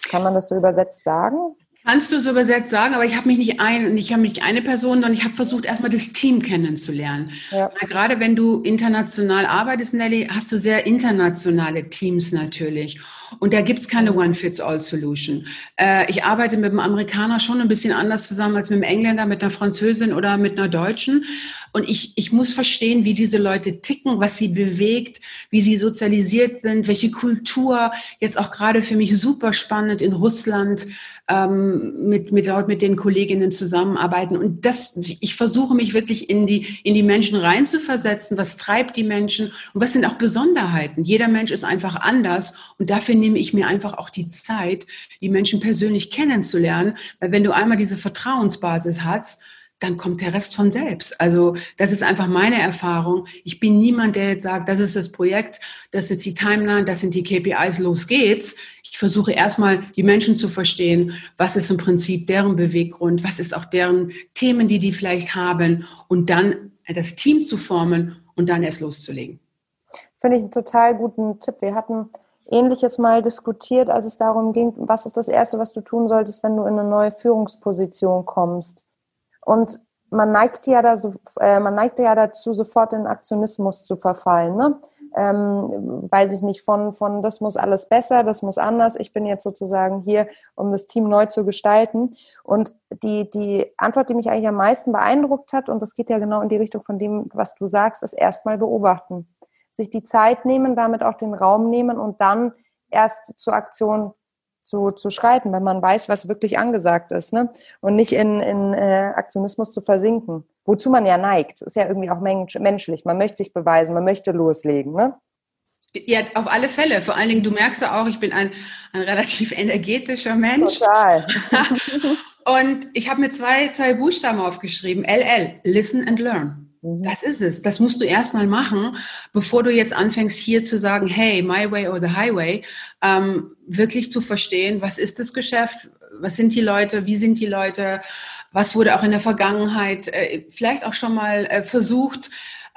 Kann man das so übersetzt sagen? Kannst du so übersetzt sagen, aber ich habe mich nicht ein, ich habe nicht eine Person, sondern ich habe versucht, erstmal das Team kennenzulernen. Ja. Gerade wenn du international arbeitest, Nelly, hast du sehr internationale Teams natürlich. Und da gibt es keine One-Fits-All-Solution. Äh, ich arbeite mit einem Amerikaner schon ein bisschen anders zusammen als mit einem Engländer, mit einer Französin oder mit einer Deutschen. Und ich, ich muss verstehen, wie diese Leute ticken, was sie bewegt, wie sie sozialisiert sind, welche Kultur, jetzt auch gerade für mich super spannend in Russland, ähm, mit, mit dort mit den Kolleginnen zusammenarbeiten. Und das, ich versuche mich wirklich in die, in die Menschen reinzuversetzen. Was treibt die Menschen? Und was sind auch Besonderheiten? Jeder Mensch ist einfach anders. Und dafür nehme ich mir einfach auch die Zeit, die Menschen persönlich kennenzulernen. Weil wenn du einmal diese Vertrauensbasis hast, dann kommt der Rest von selbst. Also das ist einfach meine Erfahrung. Ich bin niemand, der jetzt sagt, das ist das Projekt, das ist die Timeline, das sind die KPIs, los geht's. Ich versuche erstmal die Menschen zu verstehen, was ist im Prinzip deren Beweggrund, was ist auch deren Themen, die die vielleicht haben und dann das Team zu formen und dann erst loszulegen. Finde ich einen total guten Tipp. Wir hatten Ähnliches mal diskutiert, als es darum ging, was ist das Erste, was du tun solltest, wenn du in eine neue Führungsposition kommst. Und man neigt ja, da so, äh, man neigt ja dazu, sofort in Aktionismus zu verfallen. Ne? Ähm, weiß ich nicht, von, von das muss alles besser, das muss anders. Ich bin jetzt sozusagen hier, um das Team neu zu gestalten. Und die, die Antwort, die mich eigentlich am meisten beeindruckt hat, und das geht ja genau in die Richtung von dem, was du sagst, ist erstmal beobachten sich die Zeit nehmen, damit auch den Raum nehmen und dann erst zur Aktion zu, zu schreiten, wenn man weiß, was wirklich angesagt ist, ne? Und nicht in, in äh, Aktionismus zu versinken. Wozu man ja neigt. Ist ja irgendwie auch mensch, menschlich. Man möchte sich beweisen, man möchte loslegen, ne? Ja, auf alle Fälle. Vor allen Dingen, du merkst ja auch, ich bin ein, ein relativ energetischer Mensch. Total. und ich habe mir zwei, zwei Buchstaben aufgeschrieben. LL, Listen and Learn. Mhm. Das ist es. Das musst du erstmal machen, bevor du jetzt anfängst, hier zu sagen, hey, my way or the highway, ähm, wirklich zu verstehen, was ist das Geschäft, was sind die Leute, wie sind die Leute, was wurde auch in der Vergangenheit äh, vielleicht auch schon mal äh, versucht,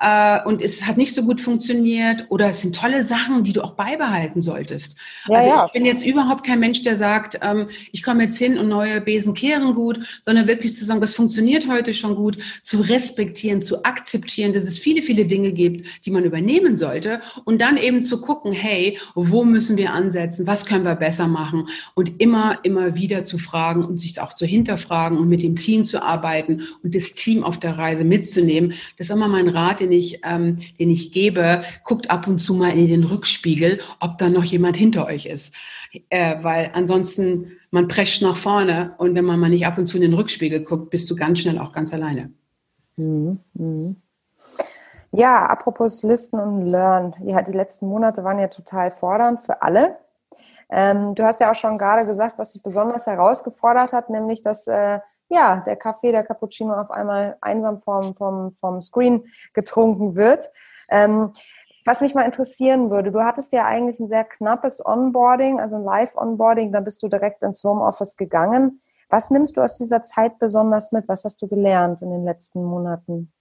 äh, und es hat nicht so gut funktioniert oder es sind tolle Sachen, die du auch beibehalten solltest. Ja, also ja. ich bin jetzt überhaupt kein Mensch, der sagt, ähm, ich komme jetzt hin und neue Besen kehren gut, sondern wirklich zu sagen, das funktioniert heute schon gut, zu respektieren, zu akzeptieren, dass es viele, viele Dinge gibt, die man übernehmen sollte und dann eben zu gucken, hey, wo müssen wir ansetzen, was können wir besser machen und immer, immer wieder zu fragen und sich auch zu hinterfragen und mit dem Team zu arbeiten und das Team auf der Reise mitzunehmen. Das ist immer mein Rat, den ich, ähm, den ich gebe, guckt ab und zu mal in den Rückspiegel, ob da noch jemand hinter euch ist. Äh, weil ansonsten, man prescht nach vorne und wenn man mal nicht ab und zu in den Rückspiegel guckt, bist du ganz schnell auch ganz alleine. Mhm. Mhm. Ja, apropos Listen und Learn. Ja, die letzten Monate waren ja total fordernd für alle. Ähm, du hast ja auch schon gerade gesagt, was dich besonders herausgefordert hat, nämlich dass äh, ja, der Kaffee, der Cappuccino auf einmal einsam vom, vom, vom Screen getrunken wird. Ähm, was mich mal interessieren würde, du hattest ja eigentlich ein sehr knappes Onboarding, also ein Live-Onboarding, da bist du direkt ins Homeoffice gegangen. Was nimmst du aus dieser Zeit besonders mit? Was hast du gelernt in den letzten Monaten?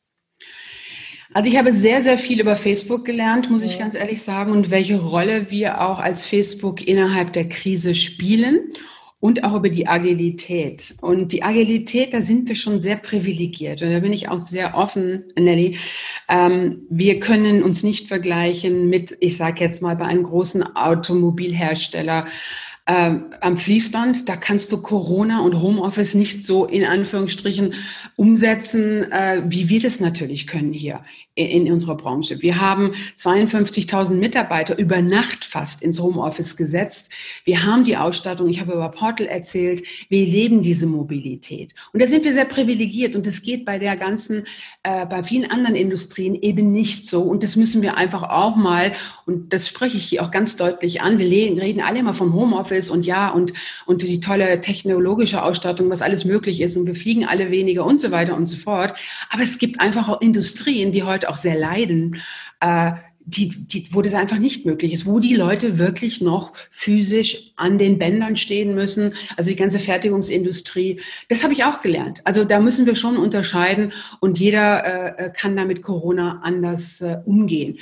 Also ich habe sehr, sehr viel über Facebook gelernt, muss ich ganz ehrlich sagen, und welche Rolle wir auch als Facebook innerhalb der Krise spielen und auch über die Agilität. Und die Agilität, da sind wir schon sehr privilegiert. Und da bin ich auch sehr offen, Nelly. Ähm, wir können uns nicht vergleichen mit, ich sage jetzt mal, bei einem großen Automobilhersteller ähm, am Fließband, da kannst du Corona und Homeoffice nicht so in Anführungsstrichen umsetzen, äh, wie wir das natürlich können hier in, in unserer Branche. Wir haben 52.000 Mitarbeiter über Nacht fast ins Homeoffice gesetzt. Wir haben die Ausstattung, ich habe über Portal erzählt, wir leben diese Mobilität. Und da sind wir sehr privilegiert und das geht bei der ganzen, äh, bei vielen anderen Industrien eben nicht so. Und das müssen wir einfach auch mal, und das spreche ich hier auch ganz deutlich an, wir reden alle immer vom Homeoffice und ja, und, und die tolle technologische Ausstattung, was alles möglich ist und wir fliegen alle weniger und so weiter und so fort. Aber es gibt einfach auch Industrien, die heute auch sehr leiden, äh, die, die, wo das einfach nicht möglich ist, wo die Leute wirklich noch physisch an den Bändern stehen müssen, also die ganze Fertigungsindustrie. Das habe ich auch gelernt. Also da müssen wir schon unterscheiden und jeder äh, äh kann da mit Corona anders äh, umgehen.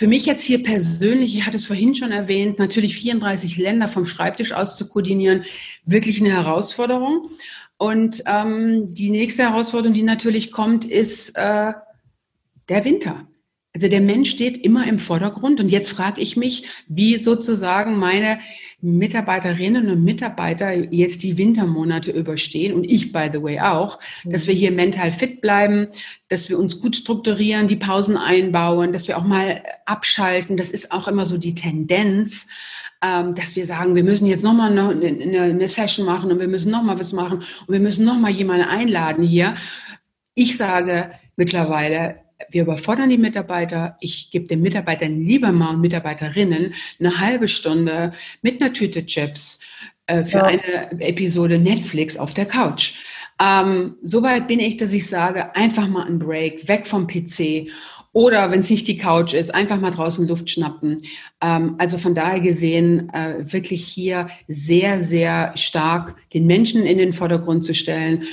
Für mich jetzt hier persönlich, ich hatte es vorhin schon erwähnt, natürlich 34 Länder vom Schreibtisch aus zu koordinieren, wirklich eine Herausforderung. Und ähm, die nächste Herausforderung, die natürlich kommt, ist äh, der Winter. Also der Mensch steht immer im Vordergrund. Und jetzt frage ich mich, wie sozusagen meine Mitarbeiterinnen und Mitarbeiter jetzt die Wintermonate überstehen und ich, by the way, auch, dass wir hier mental fit bleiben, dass wir uns gut strukturieren, die Pausen einbauen, dass wir auch mal abschalten. Das ist auch immer so die Tendenz, ähm, dass wir sagen, wir müssen jetzt nochmal eine, eine Session machen und wir müssen nochmal was machen und wir müssen nochmal jemanden einladen hier. Ich sage mittlerweile, wir überfordern die Mitarbeiter. Ich gebe den Mitarbeitern lieber mal und Mitarbeiterinnen eine halbe Stunde mit einer Tüte Chips äh, für ja. eine Episode Netflix auf der Couch. Ähm, Soweit bin ich, dass ich sage, einfach mal ein Break, weg vom PC oder wenn es nicht die Couch ist, einfach mal draußen Luft schnappen. Ähm, also von daher gesehen, äh, wirklich hier sehr, sehr stark den Menschen in den Vordergrund zu stellen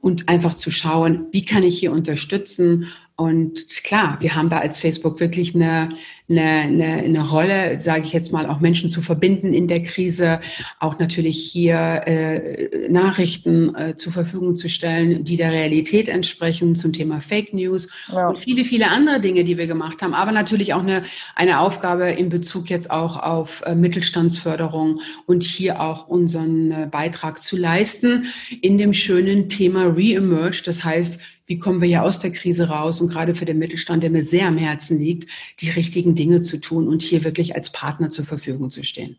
und einfach zu schauen, wie kann ich hier unterstützen und klar, wir haben da als Facebook wirklich eine, eine, eine, eine Rolle, sage ich jetzt mal, auch Menschen zu verbinden in der Krise, auch natürlich hier äh, Nachrichten äh, zur Verfügung zu stellen, die der Realität entsprechen zum Thema Fake News ja. und viele, viele andere Dinge, die wir gemacht haben. Aber natürlich auch eine, eine Aufgabe in Bezug jetzt auch auf äh, Mittelstandsförderung und hier auch unseren äh, Beitrag zu leisten in dem schönen Thema Re-Emerge. Das heißt, wie kommen wir ja aus der Krise raus und gerade für den Mittelstand, der mir sehr am Herzen liegt, die richtigen Dinge zu tun und hier wirklich als Partner zur Verfügung zu stehen.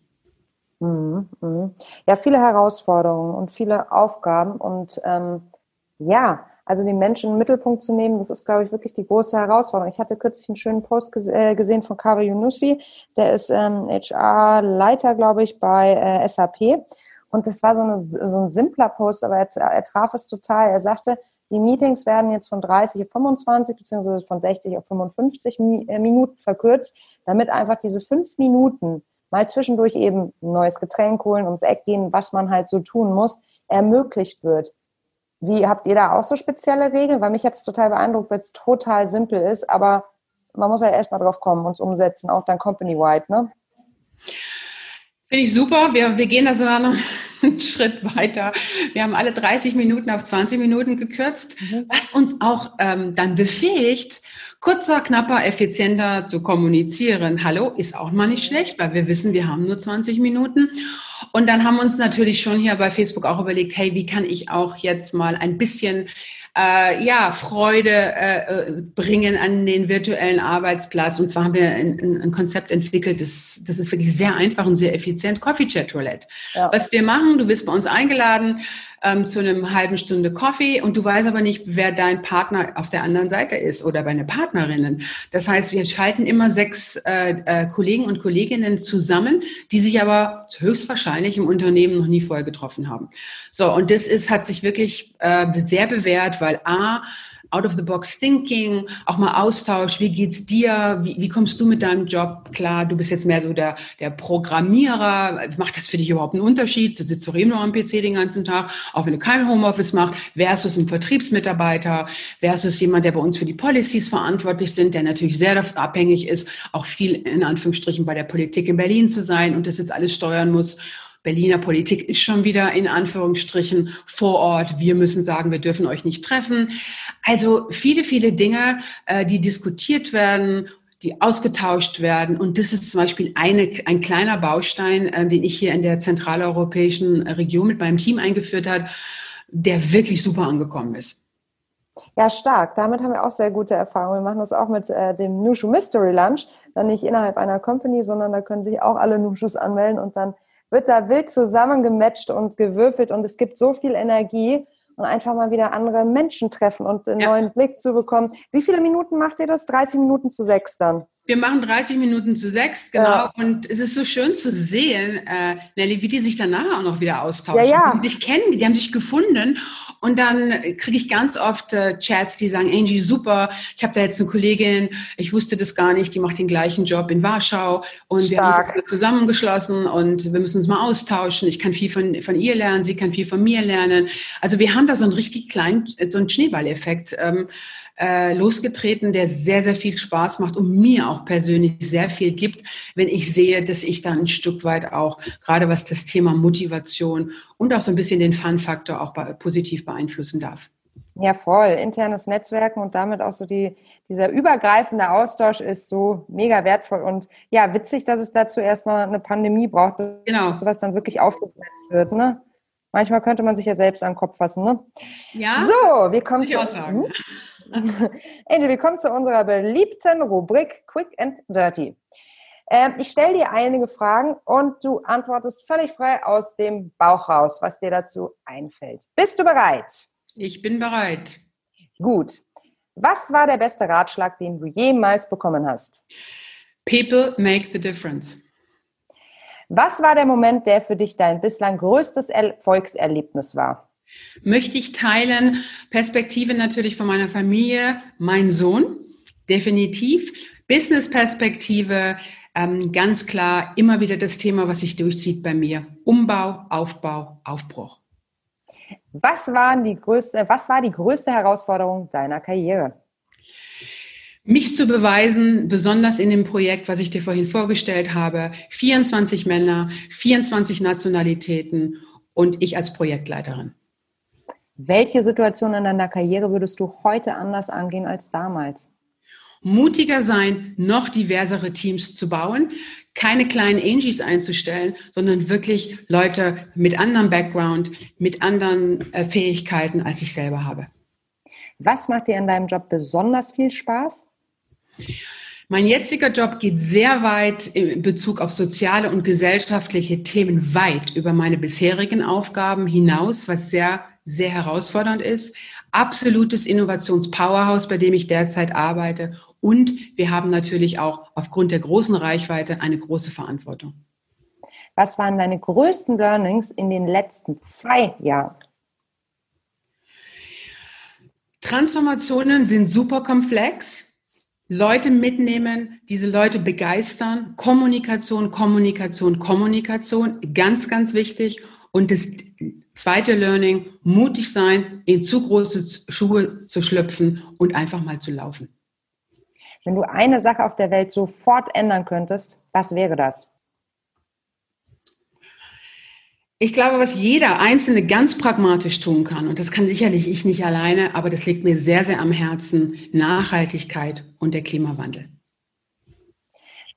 Mhm, mhm. Ja, viele Herausforderungen und viele Aufgaben und ähm, ja, also die Menschen im Mittelpunkt zu nehmen, das ist, glaube ich, wirklich die große Herausforderung. Ich hatte kürzlich einen schönen Post äh, gesehen von Kabe Yunussi, der ist ähm, HR-Leiter, glaube ich, bei äh, SAP. Und das war so, eine, so ein simpler Post, aber er, er traf es total. Er sagte, die Meetings werden jetzt von 30 auf 25 beziehungsweise von 60 auf 55 äh, Minuten verkürzt, damit einfach diese fünf Minuten mal zwischendurch eben ein neues Getränk holen, ums Eck gehen, was man halt so tun muss, ermöglicht wird. Wie habt ihr da auch so spezielle Regeln? Weil mich hat es total beeindruckt, weil es total simpel ist, aber man muss ja erstmal drauf kommen und es umsetzen, auch dann company-wide, ne? Finde ich super. Wir, wir gehen da sogar noch einen Schritt weiter. Wir haben alle 30 Minuten auf 20 Minuten gekürzt, mhm. was uns auch ähm, dann befähigt, kurzer, knapper, effizienter zu kommunizieren. Hallo, ist auch mal nicht schlecht, weil wir wissen, wir haben nur 20 Minuten. Und dann haben wir uns natürlich schon hier bei Facebook auch überlegt, hey, wie kann ich auch jetzt mal ein bisschen äh, ja, Freude äh, äh, bringen an den virtuellen Arbeitsplatz. Und zwar haben wir ein, ein Konzept entwickelt, das, das ist wirklich sehr einfach und sehr effizient, Coffee Chat Roulette. Ja. Was wir machen, du wirst bei uns eingeladen, ähm, zu einem halben Stunde Coffee und du weißt aber nicht, wer dein Partner auf der anderen Seite ist oder deine Partnerinnen. Das heißt, wir schalten immer sechs äh, äh, Kollegen und Kolleginnen zusammen, die sich aber höchstwahrscheinlich im Unternehmen noch nie vorher getroffen haben. So, und das ist, hat sich wirklich äh, sehr bewährt, weil A, out-of-the-box thinking, auch mal Austausch, wie geht's dir, wie, wie kommst du mit deinem Job klar, du bist jetzt mehr so der, der Programmierer, macht das für dich überhaupt einen Unterschied, du sitzt doch eben nur am PC den ganzen Tag, auch wenn du kein Homeoffice machst, versus ein Vertriebsmitarbeiter, versus jemand, der bei uns für die Policies verantwortlich sind, der natürlich sehr abhängig ist, auch viel in Anführungsstrichen bei der Politik in Berlin zu sein und das jetzt alles steuern muss Berliner Politik ist schon wieder in Anführungsstrichen vor Ort. Wir müssen sagen, wir dürfen euch nicht treffen. Also viele, viele Dinge, äh, die diskutiert werden die ausgetauscht werden. Und das ist zum Beispiel eine, ein kleiner Baustein, äh, den ich hier in der zentraleuropäischen Region mit meinem Team eingeführt habe, der wirklich super angekommen ist. Ja, stark. Damit haben wir auch sehr gute Erfahrungen. Wir machen das auch mit äh, dem Nushu Mystery Lunch. Dann nicht innerhalb einer Company, sondern da können sich auch alle Nushus anmelden und dann wird da wild zusammengematcht und gewürfelt und es gibt so viel Energie und einfach mal wieder andere Menschen treffen und einen ja. neuen Blick zu bekommen. Wie viele Minuten macht ihr das? 30 Minuten zu sechs dann? Wir machen 30 Minuten zu sechs, genau. Ja. Und es ist so schön zu sehen, äh, Nelly, wie die sich danach auch noch wieder austauschen. Ja, ja. Die dich kennen, die haben dich gefunden. Und dann kriege ich ganz oft äh, Chats, die sagen, Angie, super, ich habe da jetzt eine Kollegin, ich wusste das gar nicht, die macht den gleichen Job in Warschau. Und Stark. wir haben uns zusammengeschlossen und wir müssen uns mal austauschen. Ich kann viel von, von ihr lernen, sie kann viel von mir lernen. Also wir haben da so einen richtig kleinen, so einen Schneeballeffekt. Ähm, äh, losgetreten, der sehr, sehr viel Spaß macht und mir auch persönlich sehr viel gibt, wenn ich sehe, dass ich da ein Stück weit auch, gerade was das Thema Motivation und auch so ein bisschen den Fun-Faktor auch positiv beeinflussen darf. Ja, voll. Internes Netzwerken und damit auch so die, dieser übergreifende Austausch ist so mega wertvoll und ja, witzig, dass es dazu erstmal eine Pandemie braucht, genau. bis sowas dann wirklich aufgesetzt wird, ne? Manchmal könnte man sich ja selbst an den Kopf fassen, ne? Ja. So, wir kommen zu. Angel, wir kommen zu unserer beliebten Rubrik Quick and Dirty. Ähm, ich stelle dir einige Fragen und du antwortest völlig frei aus dem Bauch raus, was dir dazu einfällt. Bist du bereit? Ich bin bereit. Gut. Was war der beste Ratschlag, den du jemals bekommen hast? People make the difference. Was war der Moment, der für dich dein bislang größtes Erfolgserlebnis war? Möchte ich teilen, Perspektive natürlich von meiner Familie, mein Sohn, definitiv. Business-Perspektive, ähm, ganz klar immer wieder das Thema, was sich durchzieht bei mir. Umbau, Aufbau, Aufbruch. Was, waren die größte, was war die größte Herausforderung deiner Karriere? Mich zu beweisen, besonders in dem Projekt, was ich dir vorhin vorgestellt habe, 24 Männer, 24 Nationalitäten und ich als Projektleiterin. Welche Situation in deiner Karriere würdest du heute anders angehen als damals? Mutiger sein, noch diversere Teams zu bauen, keine kleinen Angies einzustellen, sondern wirklich Leute mit anderem Background, mit anderen äh, Fähigkeiten, als ich selber habe. Was macht dir in deinem Job besonders viel Spaß? Mein jetziger Job geht sehr weit in Bezug auf soziale und gesellschaftliche Themen weit über meine bisherigen Aufgaben hinaus, was sehr sehr herausfordernd ist. Absolutes Innovationspowerhouse, bei dem ich derzeit arbeite. Und wir haben natürlich auch aufgrund der großen Reichweite eine große Verantwortung. Was waren deine größten Learnings in den letzten zwei Jahren? Transformationen sind super komplex. Leute mitnehmen, diese Leute begeistern. Kommunikation, Kommunikation, Kommunikation, ganz, ganz wichtig. Und das zweite Learning, mutig sein, in zu große Schuhe zu schlüpfen und einfach mal zu laufen. Wenn du eine Sache auf der Welt sofort ändern könntest, was wäre das? Ich glaube, was jeder Einzelne ganz pragmatisch tun kann, und das kann sicherlich ich nicht alleine, aber das liegt mir sehr, sehr am Herzen, Nachhaltigkeit und der Klimawandel.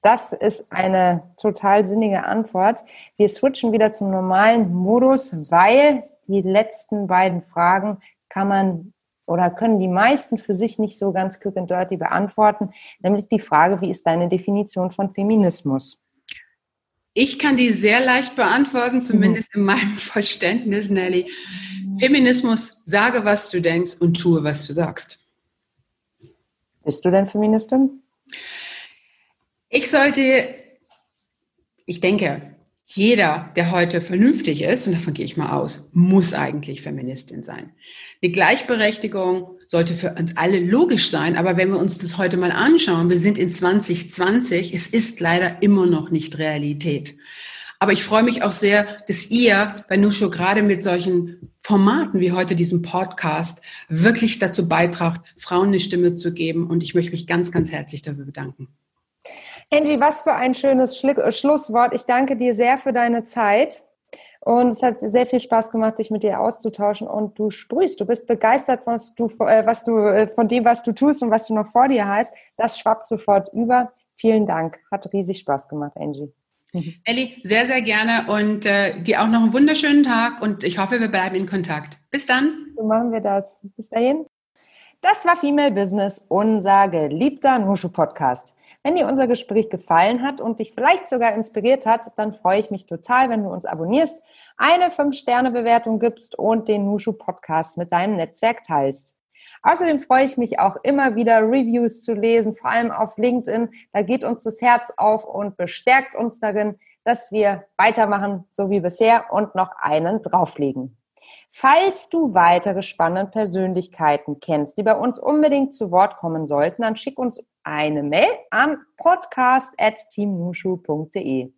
Das ist eine total sinnige Antwort. Wir switchen wieder zum normalen Modus, weil die letzten beiden Fragen kann man oder können die meisten für sich nicht so ganz quick and dirty beantworten, nämlich die Frage, wie ist deine Definition von Feminismus? Ich kann die sehr leicht beantworten, zumindest mhm. in meinem Verständnis, Nelly. Feminismus, sage, was du denkst und tue, was du sagst. Bist du denn Feministin? Ich sollte, ich denke, jeder, der heute vernünftig ist, und davon gehe ich mal aus, muss eigentlich Feministin sein. Die Gleichberechtigung sollte für uns alle logisch sein, aber wenn wir uns das heute mal anschauen, wir sind in 2020, es ist leider immer noch nicht Realität. Aber ich freue mich auch sehr, dass ihr bei Nusho gerade mit solchen Formaten wie heute diesem Podcast wirklich dazu beitragt, Frauen eine Stimme zu geben. Und ich möchte mich ganz, ganz herzlich dafür bedanken. Angie, was für ein schönes äh, Schlusswort. Ich danke dir sehr für deine Zeit. Und es hat sehr viel Spaß gemacht, dich mit dir auszutauschen. Und du sprühst, du bist begeistert, was du, äh, was du, äh, von dem, was du tust und was du noch vor dir hast. Das schwappt sofort über. Vielen Dank. Hat riesig Spaß gemacht, Angie. Elli, sehr, sehr gerne und äh, dir auch noch einen wunderschönen Tag und ich hoffe, wir bleiben in Kontakt. Bis dann. So machen wir das. Bis dahin. Das war Female Business, unser geliebter Nushu Podcast. Wenn dir unser Gespräch gefallen hat und dich vielleicht sogar inspiriert hat, dann freue ich mich total, wenn du uns abonnierst, eine 5-Sterne-Bewertung gibst und den Nushu Podcast mit deinem Netzwerk teilst. Außerdem freue ich mich auch immer wieder, Reviews zu lesen, vor allem auf LinkedIn. Da geht uns das Herz auf und bestärkt uns darin, dass wir weitermachen, so wie bisher und noch einen drauflegen. Falls du weitere spannende Persönlichkeiten kennst, die bei uns unbedingt zu Wort kommen sollten, dann schick uns eine Mail an podcast.teamnushu.de.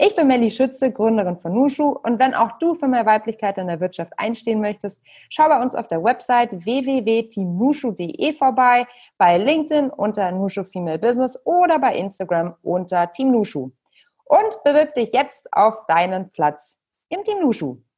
Ich bin Melli Schütze, Gründerin von Nushu und wenn auch du für mehr Weiblichkeit in der Wirtschaft einstehen möchtest, schau bei uns auf der Website www.teamnushu.de vorbei, bei LinkedIn unter Nushu Female Business oder bei Instagram unter Team Nushu. Und bewirb dich jetzt auf deinen Platz im Team Nushu.